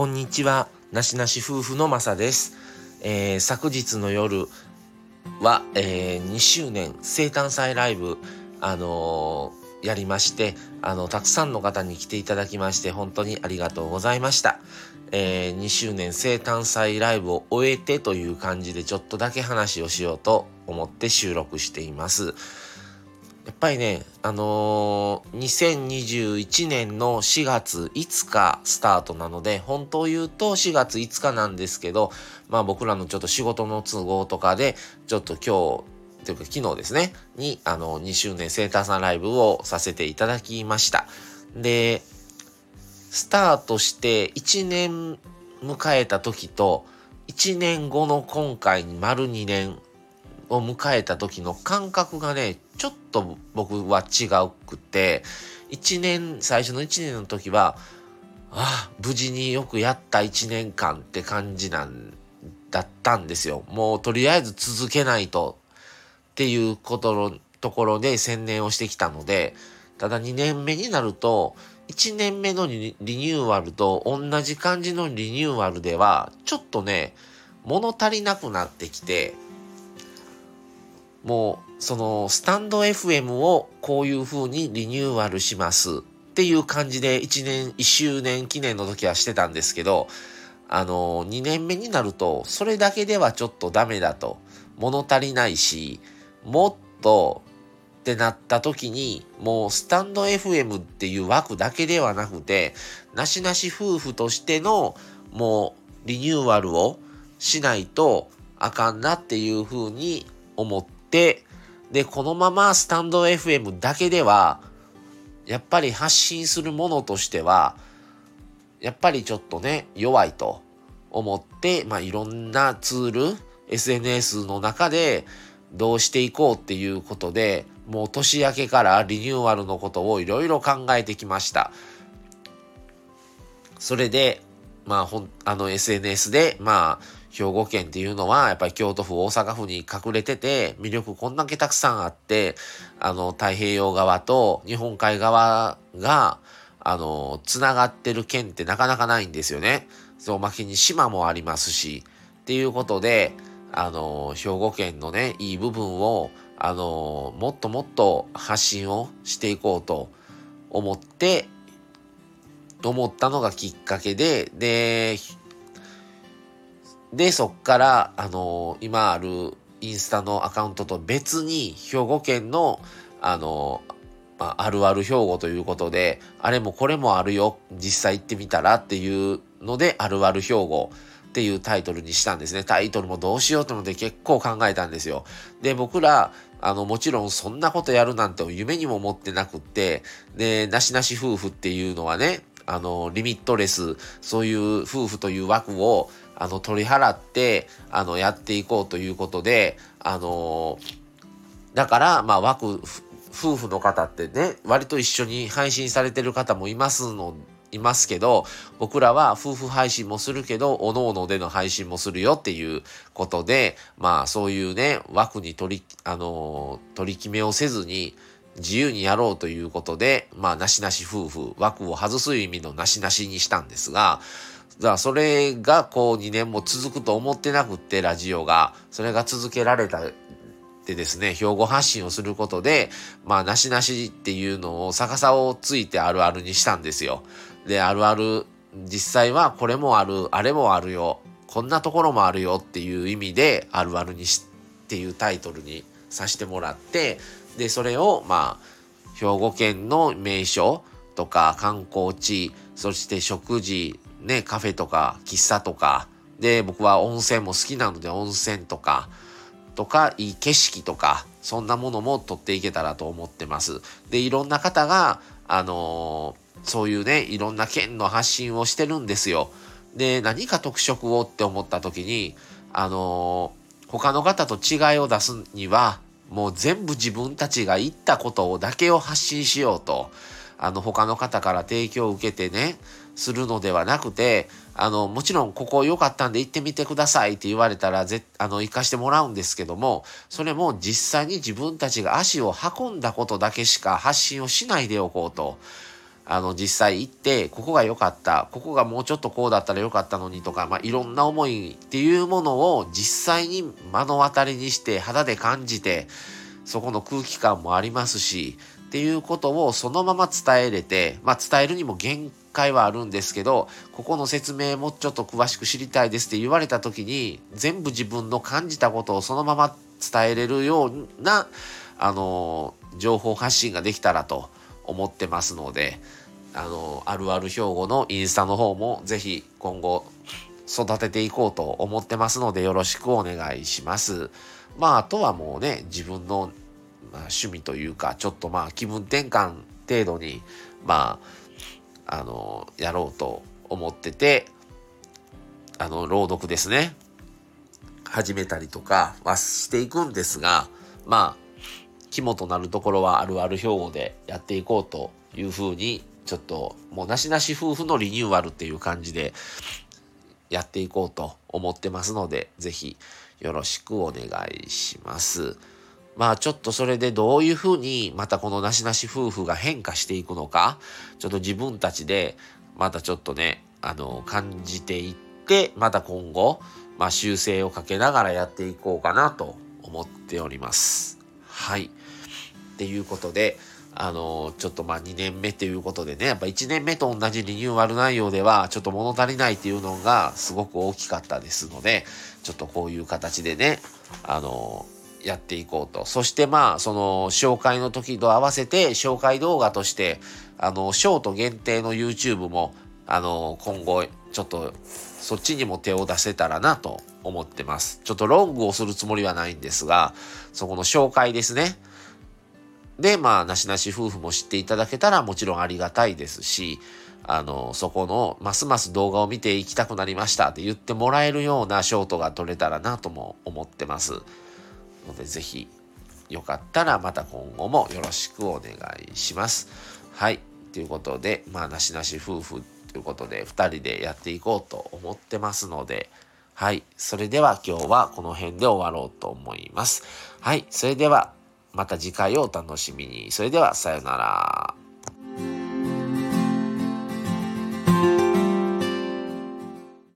こんにちは、なしなし夫婦のまさです。えー、昨日の夜は、えー、2周年生誕祭ライブ、あのー、やりまして、あの、たくさんの方に来ていただきまして、本当にありがとうございました。え、2周年生誕祭ライブを終えてという感じで、ちょっとだけ話をしようと思って収録しています。やっぱりね、あのー、2021年の4月5日スタートなので、本当言うと4月5日なんですけど、まあ僕らのちょっと仕事の都合とかで、ちょっと今日、というか昨日ですね、に、あの、2周年生誕さんライブをさせていただきました。で、スタートして1年迎えた時と、1年後の今回に丸2年を迎えた時の感覚がね、ちょっと僕は違うくて、1年、最初の1年の時は、ああ、無事によくやった1年間って感じなんだったんですよ。もうとりあえず続けないとっていうことのところで専念をしてきたので、ただ2年目になると、1年目のリニューアルと同じ感じのリニューアルでは、ちょっとね、物足りなくなってきて、もうそのスタンド FM をこういう風にリニューアルしますっていう感じで1年1周年記念の時はしてたんですけどあの2年目になるとそれだけではちょっとダメだと。物足りないしもっとってなった時にもうスタンド FM っていう枠だけではなくてなしなし夫婦としてのもうリニューアルをしないとあかんなっていう風に思って、で、このままスタンド FM だけでは、やっぱり発信するものとしては、やっぱりちょっとね、弱いと思って、まあ、いろんなツール、SNS の中でどうしていこうっていうことで、もう年明けからリニューアルのことをいろいろ考えてきました。それで、まあ、ほん、あの SNS で、まあ、兵庫県っていうのは、やっぱり京都府、大阪府に隠れてて、魅力こんだけたくさんあって、あの、太平洋側と日本海側が、あの、つながってる県ってなかなかないんですよね。そう、まきに島もありますし、っていうことで、あの、兵庫県のね、いい部分を、あの、もっともっと発信をしていこうと思って、と思ったのがきっかけで、で、で、そっから、あの、今あるインスタのアカウントと別に、兵庫県の、あの、まあ、あるある兵庫ということで、あれもこれもあるよ、実際行ってみたらっていうので、あるある兵庫っていうタイトルにしたんですね。タイトルもどうしようと思って結構考えたんですよ。で、僕ら、あの、もちろんそんなことやるなんて夢にも思ってなくって、で、なしなし夫婦っていうのはね、あの、リミットレス、そういう夫婦という枠を、あの、取り払って、あの、やっていこうということで、あの、だから、まあ、枠、夫婦の方ってね、割と一緒に配信されてる方もいますの、いますけど、僕らは夫婦配信もするけど、おのおのでの配信もするよっていうことで、まあ、そういうね、枠に取り、あの、取り決めをせずに、自由にやろうということで、まあ、なしなし夫婦、枠を外す意味のなしなしにしたんですが、だからそれがこう2年も続くと思ってなくって、ラジオが。それが続けられたってですね、標語発信をすることで、まあ、なしなしっていうのを逆さをついてあるあるにしたんですよ。で、あるある、実際はこれもある、あれもあるよ、こんなところもあるよっていう意味で、あるあるにしっていうタイトルにさせてもらって、で、それを、まあ、兵庫県の名所とか観光地、そして食事、ね、カフェとか喫茶とか、で、僕は温泉も好きなので温泉とか、とか、いい景色とか、そんなものも撮っていけたらと思ってます。で、いろんな方が、あのー、そういうね、いろんな県の発信をしてるんですよ。で、何か特色をって思った時に、あのー、他の方と違いを出すには、もう全部自分たちが言ったことをだけを発信しようと、あの、他の方から提供を受けてね、するのではなくて、あの、もちろんここ良かったんで行ってみてくださいって言われたら、ぜ、あの、行かしてもらうんですけども、それも実際に自分たちが足を運んだことだけしか発信をしないでおこうと。あの、実際行って、ここが良かった、ここがもうちょっとこうだったら良かったのにとか、まあ、いろんな思いっていうものを実際に目の当たりにして肌で感じて、そこの空気感もありますし、っていうことをそのまま伝えれて、まあ、伝えるにも限界はあるんですけど、ここの説明もちょっと詳しく知りたいですって言われた時に、全部自分の感じたことをそのまま伝えれるような、あの、情報発信ができたらと。思ってますので、あの、あるある兵庫のインスタの方もぜひ今後育てていこうと思ってますのでよろしくお願いします。まあ、あとはもうね、自分の、まあ、趣味というか、ちょっとまあ気分転換程度に、まあ、あの、やろうと思ってて、あの、朗読ですね。始めたりとかはしていくんですが、まあ、肝となるところはあるある兵庫でやっていこうというふうに、ちょっともうなしなし夫婦のリニューアルっていう感じでやっていこうと思ってますので、ぜひよろしくお願いします。まあちょっとそれでどういうふうにまたこのなしなし夫婦が変化していくのか、ちょっと自分たちでまたちょっとね、あの、感じていって、また今後、まあ修正をかけながらやっていこうかなと思っております。はい。っていうことで、あの、ちょっとまあ2年目ということでね、やっぱ1年目と同じリニューアル内容では、ちょっと物足りないっていうのがすごく大きかったですので、ちょっとこういう形でね、あの、やっていこうと。そしてまあ、その、紹介の時と合わせて、紹介動画として、あの、ショート限定の YouTube も、あの、今後、ちょっと、そっちにも手を出せたらなと思ってます。ちょっとロングをするつもりはないんですが、そこの紹介ですね。で、まあ、なしなし夫婦も知っていただけたらもちろんありがたいですし、あの、そこの、ますます動画を見ていきたくなりましたって言ってもらえるようなショートが撮れたらなとも思ってます。ので、ぜひ、よかったらまた今後もよろしくお願いします。はい。ということで、まあ、なしなし夫婦ということで、2人でやっていこうと思ってますので、はい。それでは今日はこの辺で終わろうと思います。はい。それでは、また次回をお楽しみに。それでは、さようなら。